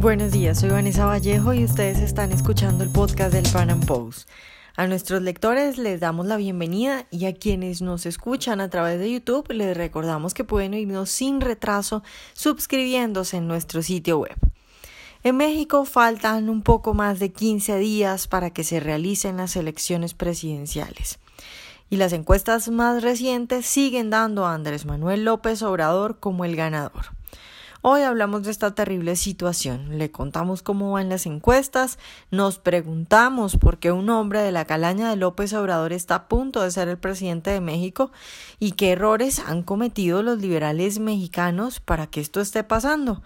Buenos días, soy Vanessa Vallejo y ustedes están escuchando el podcast del Pan Am Post. A nuestros lectores les damos la bienvenida y a quienes nos escuchan a través de YouTube les recordamos que pueden oírnos sin retraso suscribiéndose en nuestro sitio web. En México faltan un poco más de 15 días para que se realicen las elecciones presidenciales. Y las encuestas más recientes siguen dando a Andrés Manuel López Obrador como el ganador. Hoy hablamos de esta terrible situación, le contamos cómo van las encuestas, nos preguntamos por qué un hombre de la calaña de López Obrador está a punto de ser el presidente de México y qué errores han cometido los liberales mexicanos para que esto esté pasando.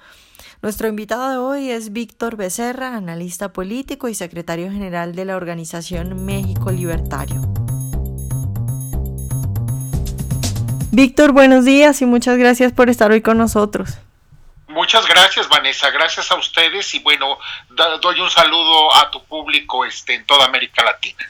Nuestro invitado de hoy es Víctor Becerra, analista político y secretario general de la organización México Libertario. Víctor, buenos días y muchas gracias por estar hoy con nosotros. Muchas gracias, Vanessa. Gracias a ustedes y bueno, doy un saludo a tu público este, en toda América Latina.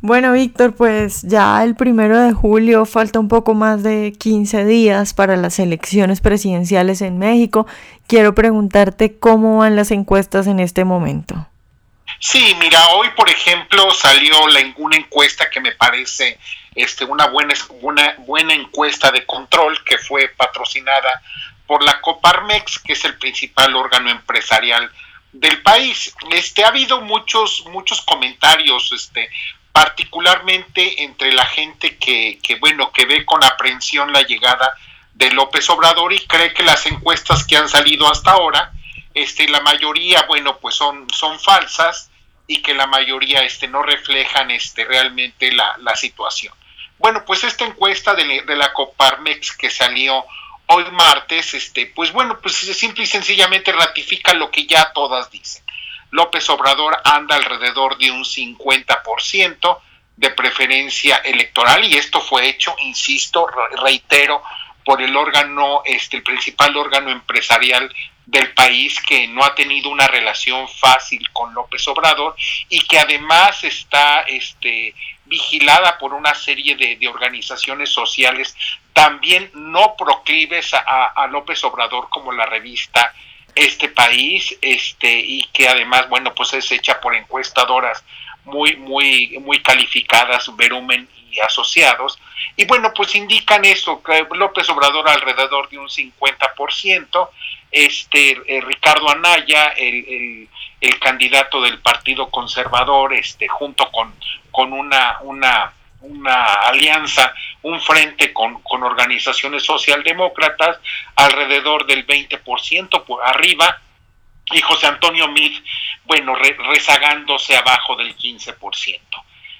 Bueno, Víctor, pues ya el primero de julio falta un poco más de 15 días para las elecciones presidenciales en México. Quiero preguntarte cómo van las encuestas en este momento. Sí, mira, hoy por ejemplo salió la, una encuesta que me parece este, una, buena, una buena encuesta de control que fue patrocinada por la Coparmex, que es el principal órgano empresarial del país. Este ha habido muchos muchos comentarios este particularmente entre la gente que, que bueno, que ve con aprehensión la llegada de López Obrador y cree que las encuestas que han salido hasta ahora, este la mayoría, bueno, pues son son falsas y que la mayoría este no reflejan este realmente la, la situación. Bueno, pues esta encuesta de, de la Coparmex que salió hoy martes, este, pues bueno, pues simple y sencillamente ratifica lo que ya todas dicen. López Obrador anda alrededor de un 50% de preferencia electoral y esto fue hecho, insisto, reitero, por el órgano, este, el principal órgano empresarial del país que no ha tenido una relación fácil con López Obrador y que además está este, vigilada por una serie de, organizaciones sociales también no proclives a, López Obrador como la revista Este País, este, y que además, bueno, pues es hecha por encuestadoras muy, muy, muy calificadas, Verumen y asociados, y bueno, pues indican eso, que López Obrador alrededor de un 50%, este eh, Ricardo Anaya, el, el, candidato del Partido Conservador, este, junto con, con una, una, una alianza, un frente con, con organizaciones socialdemócratas, alrededor del 20% por arriba, y José Antonio Mid, bueno, rezagándose abajo del 15%.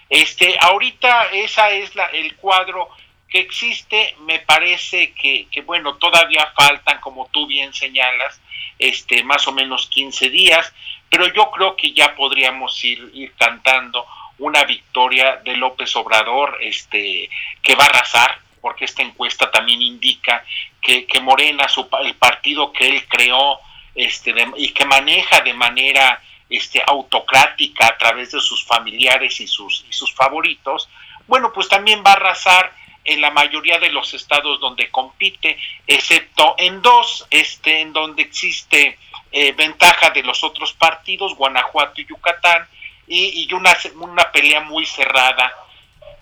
Este, ahorita esa es la, el cuadro que existe, me parece que, que, bueno, todavía faltan, como tú bien señalas, este, más o menos 15 días, pero yo creo que ya podríamos ir, ir cantando una victoria de López Obrador, este, que va a arrasar, porque esta encuesta también indica que, Morena, su, el partido que él creó, este, y que maneja de manera este, autocrática a través de sus familiares y sus, y sus favoritos, bueno, pues también va a arrasar en la mayoría de los estados donde compite, excepto en dos, este, en donde existe eh, ventaja de los otros partidos, Guanajuato y Yucatán, y, y una, una pelea muy cerrada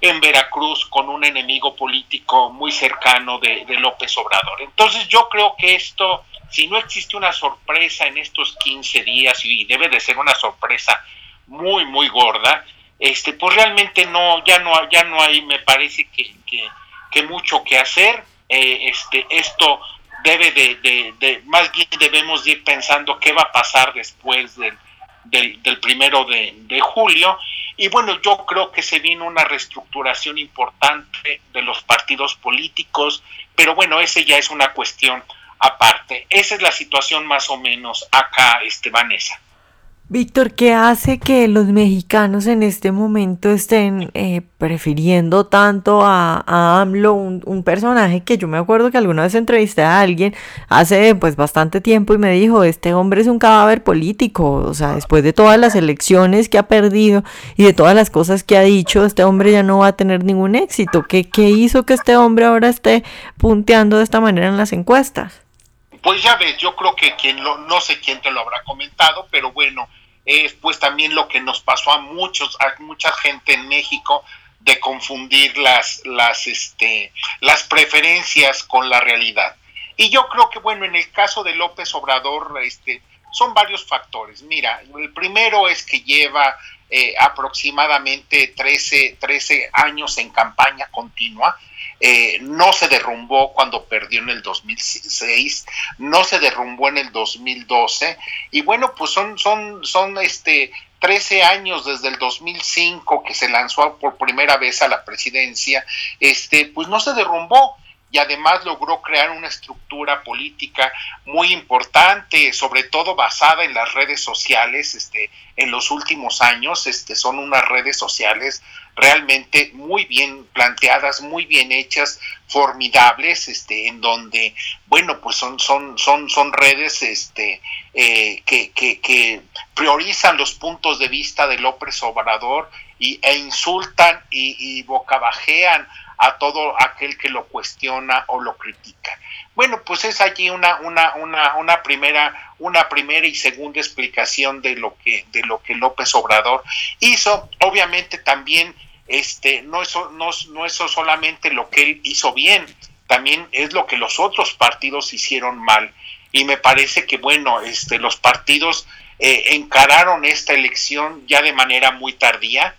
en Veracruz con un enemigo político muy cercano de, de, López Obrador. Entonces yo creo que esto si no existe una sorpresa en estos 15 días, y debe de ser una sorpresa muy, muy gorda, este, pues realmente no, ya no, ya no hay, me parece que, que, mucho que hacer. Eh, este, esto debe de, de, más bien debemos ir pensando qué va a pasar después del, del, del primero de, julio. Y bueno, yo creo que se viene una reestructuración importante de los partidos políticos, pero bueno, ese ya es una cuestión aparte. Esa es la situación más o menos acá, este, Vanessa. Víctor, ¿qué hace que los mexicanos en este momento estén eh, prefiriendo tanto a, AMLO, un, personaje que yo me acuerdo que alguna vez entrevisté a alguien hace pues bastante tiempo y me dijo, este hombre es un cadáver político, o sea, después de todas las elecciones que ha perdido y de todas las cosas que ha dicho, este hombre ya no va a tener ningún éxito. ¿Qué, qué hizo que este hombre ahora esté punteando de esta manera en las encuestas? Pues ya ves, yo creo que quien lo, no sé quién te lo habrá comentado, pero bueno, es pues también lo que nos pasó a muchos, a mucha gente en México de confundir las, las, este, las preferencias con la realidad. Y yo creo que, bueno, en el caso de López Obrador, este, son varios factores. Mira, el primero es que lleva eh, aproximadamente 13, 13 años en campaña continua. Eh, no se derrumbó cuando perdió en el 2006, no se derrumbó en el 2012 y bueno, pues son son son este 13 años desde el 2005 que se lanzó por primera vez a la presidencia, este pues no se derrumbó y además logró crear una estructura política muy importante, sobre todo basada en las redes sociales, este, en los últimos años, este, son unas redes sociales realmente muy bien planteadas, muy bien hechas, formidables, este, en donde, bueno, pues son, son, son, son redes, este, eh, que, que, priorizan los puntos de vista de López Obrador y, e insultan y, y bocabajean a todo aquel que lo cuestiona o lo critica. Bueno, pues es allí una, una, una, una primera, una primera y segunda explicación de lo que, de lo que López Obrador hizo. Obviamente también este, no, eso, no, no solamente lo que él hizo bien, también es lo que los otros partidos hicieron mal. Y me parece que, bueno, este, los partidos eh, encararon esta elección ya de manera muy tardía,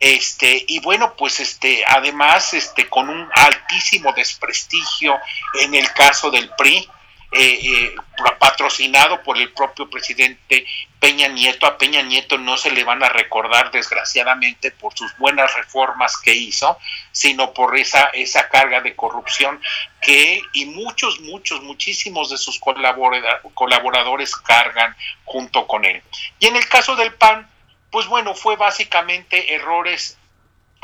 este, y bueno, pues este, además, este, con un altísimo desprestigio en el caso del PRI, eh, eh, patrocinado por el propio presidente Peña Nieto. A Peña Nieto no se le van a recordar, desgraciadamente, por sus buenas reformas que hizo, sino por esa, esa carga de corrupción que él y muchos, muchos, muchísimos de sus colaboradores cargan junto con él. Y en el caso del PAN, pues bueno, fue básicamente errores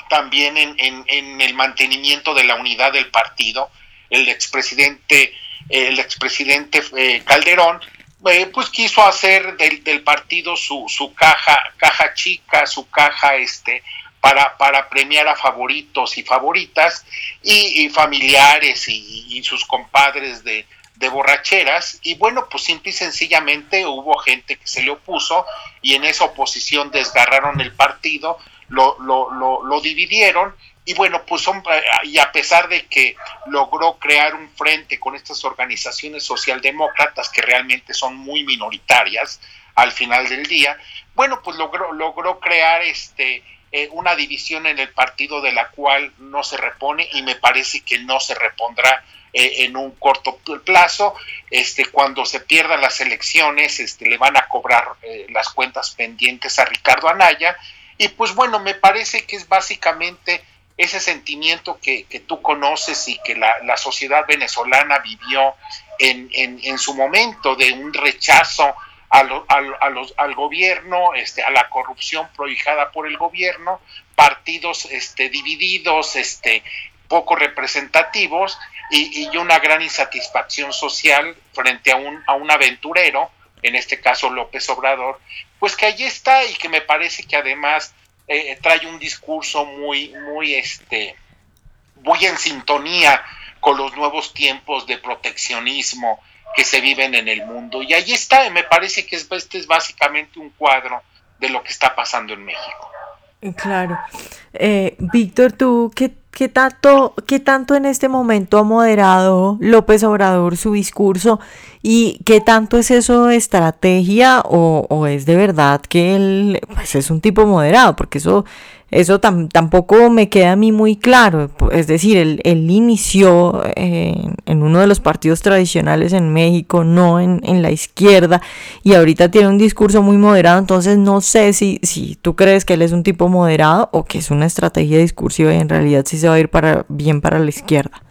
también en, el mantenimiento de la unidad del partido. El expresidente, el expresidente eh, Calderón, eh, pues quiso hacer del, partido su, su, caja, caja chica, su caja este, para, para premiar a favoritos y favoritas y, familiares y, sus compadres de, de borracheras. Y bueno, pues simple y sencillamente hubo gente que se le opuso y en esa oposición desgarraron el partido, lo, lo, lo, dividieron y bueno, pues son, y a pesar de que logró crear un frente con estas organizaciones socialdemócratas que realmente son muy minoritarias al final del día, bueno, pues logró, logró crear este eh, una división en el partido de la cual no se repone y me parece que no se repondrá eh, en un corto plazo. Este, cuando se pierdan las elecciones, este, le van a cobrar eh, las cuentas pendientes a Ricardo Anaya. Y pues bueno, me parece que es básicamente ese sentimiento que, que tú conoces y que la, la sociedad venezolana vivió en, en, su momento de un rechazo a a los, al gobierno, este, a la corrupción prohijada por el gobierno, partidos este, divididos, este, poco representativos y, una gran insatisfacción social frente a un, a un aventurero, en este caso López Obrador, pues que allí está y que me parece que además eh, trae un discurso muy, muy, este, muy en sintonía con los nuevos tiempos de proteccionismo que se viven en el mundo. Y allí está, me parece que este es básicamente un cuadro de lo que está pasando en México. Claro. Eh, Víctor, ¿tú qué ¿Qué tanto, ¿Qué tanto en este momento ha moderado López Obrador su discurso y qué tanto es eso de estrategia o, o es de verdad que él pues es un tipo moderado? Porque eso eso tampoco me queda a mí muy claro. Es decir, él, inició eh, en uno de los partidos tradicionales en México, no en, la izquierda, y ahorita tiene un discurso muy moderado, entonces no sé si, si tú crees que él es un tipo moderado o que es una estrategia discursiva y en realidad sí se va a ir para, bien para la izquierda.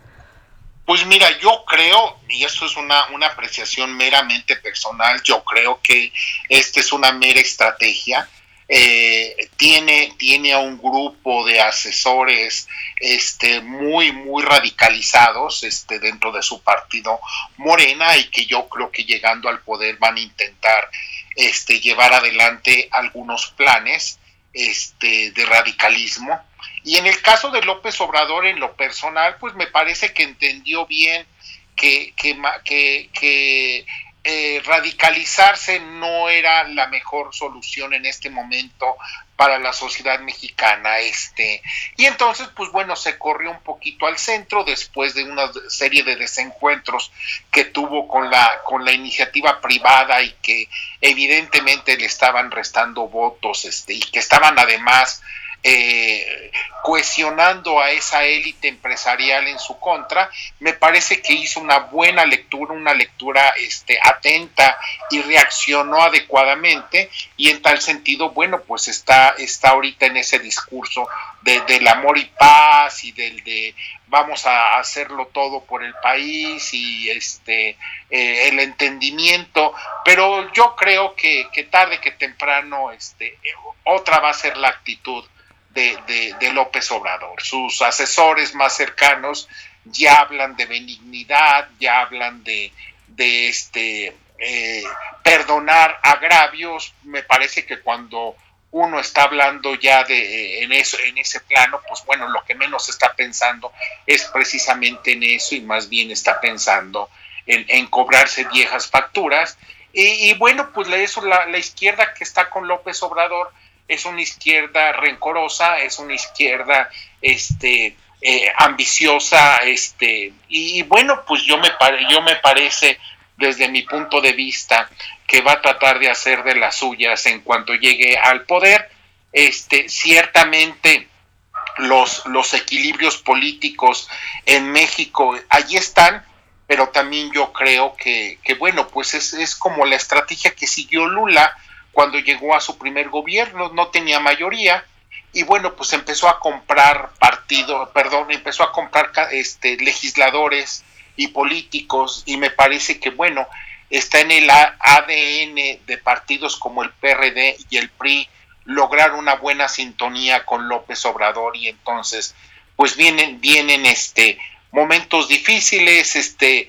Pues mira, yo creo, y esto es una, una apreciación meramente personal, yo creo que esta es una mera estrategia eh, tiene, tiene a un grupo de asesores este, muy, muy radicalizados este, dentro de su partido Morena y que yo creo que llegando al poder van a intentar este, llevar adelante algunos planes este, de radicalismo. Y en el caso de López Obrador, en lo personal, pues me parece que entendió bien que, que, eh, radicalizarse no era la mejor solución en este momento para la sociedad mexicana este. Y entonces pues bueno se corrió un poquito al centro después de una serie de desencuentros que tuvo con la con la iniciativa privada y que evidentemente le estaban restando votos este y que estaban además eh, cohesionando a esa élite empresarial en su contra, me parece que hizo una buena lectura, una lectura este, atenta y reaccionó adecuadamente y en tal sentido, bueno, pues está, está ahorita en ese discurso del amor y paz y del de vamos a hacerlo todo por el país y este eh, el entendimiento, pero yo creo que, que tarde que temprano este, otra va a ser la actitud de, López Obrador. Sus asesores más cercanos ya hablan de benignidad, ya hablan de, de este, eh, perdonar agravios. Me parece que cuando uno está hablando ya de eh, en eso en ese plano pues bueno lo que menos está pensando es precisamente en eso y más bien está pensando en, cobrarse viejas facturas y, bueno pues eso la izquierda que está con López Obrador es una izquierda rencorosa, es una izquierda este, eh, ambiciosa, este, y bueno, pues yo me, yo me parece desde mi punto de vista que va a tratar de hacer de las suyas en cuanto llegue al poder. Este, ciertamente los, los equilibrios políticos en México allí están, pero también yo creo que, que bueno, pues es, es como la estrategia que siguió Lula, cuando llegó a su primer gobierno, no tenía mayoría y bueno, pues empezó a comprar partido, perdón, empezó a comprar este legisladores y políticos y me parece que bueno, está en el ADN de partidos como el PRD y el PRI lograr una buena sintonía con López Obrador y entonces pues vienen vienen este momentos difíciles, este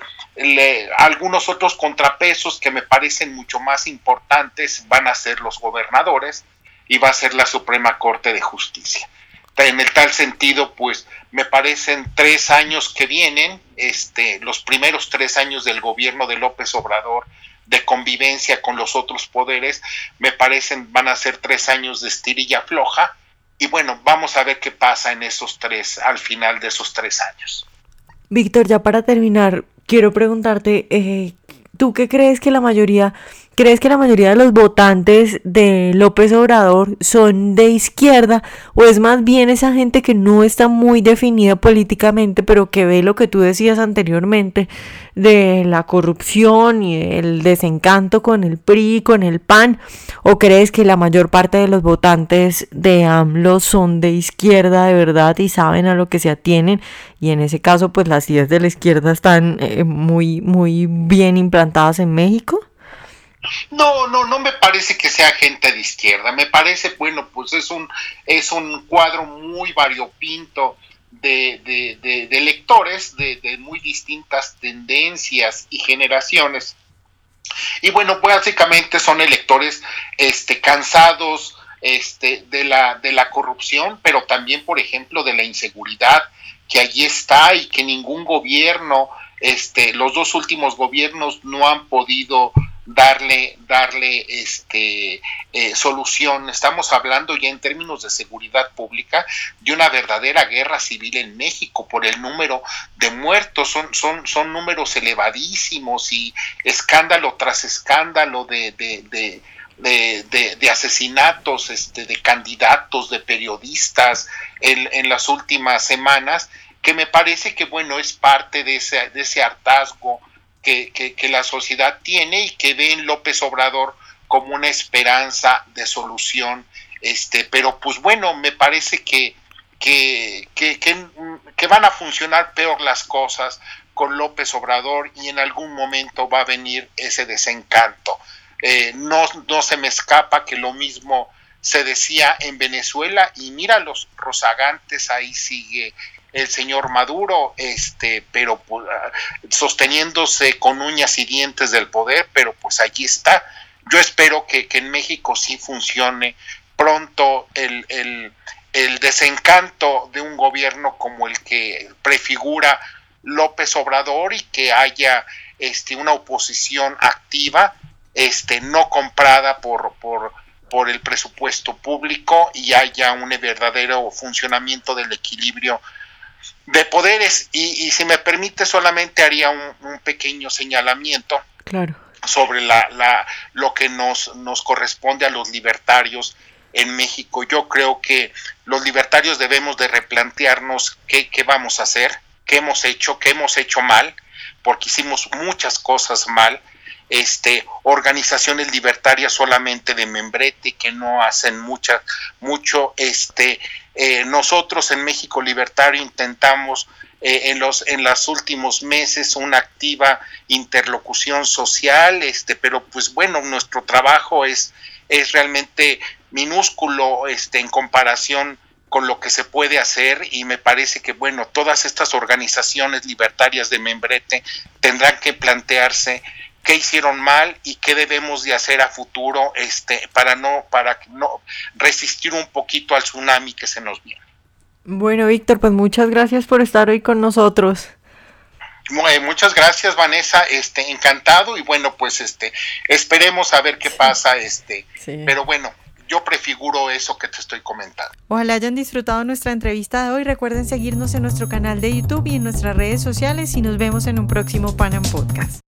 algunos otros contrapesos que me parecen mucho más importantes van a ser los gobernadores y va a ser la Suprema Corte de Justicia. En el tal sentido, pues me parecen tres años que vienen, este, los primeros tres años del gobierno de López Obrador de convivencia con los otros poderes, me parecen van a ser tres años de estirilla floja y bueno, vamos a ver qué pasa en esos tres, al final de esos tres años. Víctor, ya para terminar, quiero preguntarte, eh, ¿tú qué crees que la mayoría, crees que la mayoría de los votantes de López Obrador son de izquierda o es más bien esa gente que no está muy definida políticamente, pero que ve lo que tú decías anteriormente de la corrupción y el desencanto con el PRI, con el PAN? ¿O crees que la mayor parte de los votantes de AMLO son de izquierda de verdad y saben a lo que se atienen? Y en ese caso, pues las ideas de la izquierda están eh, muy, muy bien implantadas en México. No, no, no me parece que sea gente de izquierda. Me parece, bueno, pues es un, es un cuadro muy variopinto de, de, de, lectores de, muy distintas tendencias y generaciones. Y bueno, básicamente son electores este, cansados este, de, la, de la corrupción, pero también, por ejemplo, de la inseguridad que allí está y que ningún gobierno, este, los dos últimos gobiernos no han podido darle, darle este, eh, solución. Estamos hablando ya en términos de seguridad pública de una verdadera guerra civil en México por el número de muertos. Son, son, son números elevadísimos y escándalo tras escándalo de, de, de de, asesinatos este, de candidatos, de periodistas en, en, las últimas semanas, que me parece que, bueno, es parte de ese, de ese hartazgo que, la sociedad tiene y que ve en López Obrador como una esperanza de solución. Este, pero pues bueno, me parece que, que, que, van a funcionar peor las cosas con López Obrador y en algún momento va a venir ese desencanto. Eh, no, no se me escapa que lo mismo se decía en Venezuela y mira los rozagantes ahí sigue el señor Maduro, este, pero pues, sosteniéndose con uñas y dientes del poder, pero pues allí está. Yo espero que, en México sí funcione pronto el, el, el desencanto de un gobierno como el que prefigura López Obrador y que haya este, una oposición activa, este, no comprada por, por, por el presupuesto público y haya un verdadero funcionamiento del equilibrio de poderes. Y, si me permite, solamente haría un, pequeño señalamiento sobre la, la, lo que nos, nos corresponde a los libertarios en México. Yo creo que los libertarios debemos de replantearnos qué, qué vamos a hacer, qué hemos hecho, qué hemos hecho mal, porque hicimos muchas cosas mal este, organizaciones libertarias solamente de membrete que no hacen mucha, mucho. Este, eh, nosotros en México Libertario intentamos eh, en los en los últimos meses una activa interlocución social, este, pero pues bueno, nuestro trabajo es, es realmente minúsculo este, en comparación con lo que se puede hacer y me parece que bueno todas estas organizaciones libertarias de membrete tendrán que plantearse qué hicieron mal y qué debemos de hacer a futuro este para no para no resistir un poquito al tsunami que se nos viene. Bueno, Víctor, pues muchas gracias por estar hoy con nosotros. Muchas gracias, Vanessa. Este, encantado y bueno, pues este, esperemos a ver qué pasa, este, pero bueno, yo prefiguro eso que te estoy comentando. Ojalá hayan disfrutado nuestra entrevista de hoy. Recuerden seguirnos en nuestro canal de YouTube y en nuestras redes sociales y nos vemos en un próximo Panam Podcast.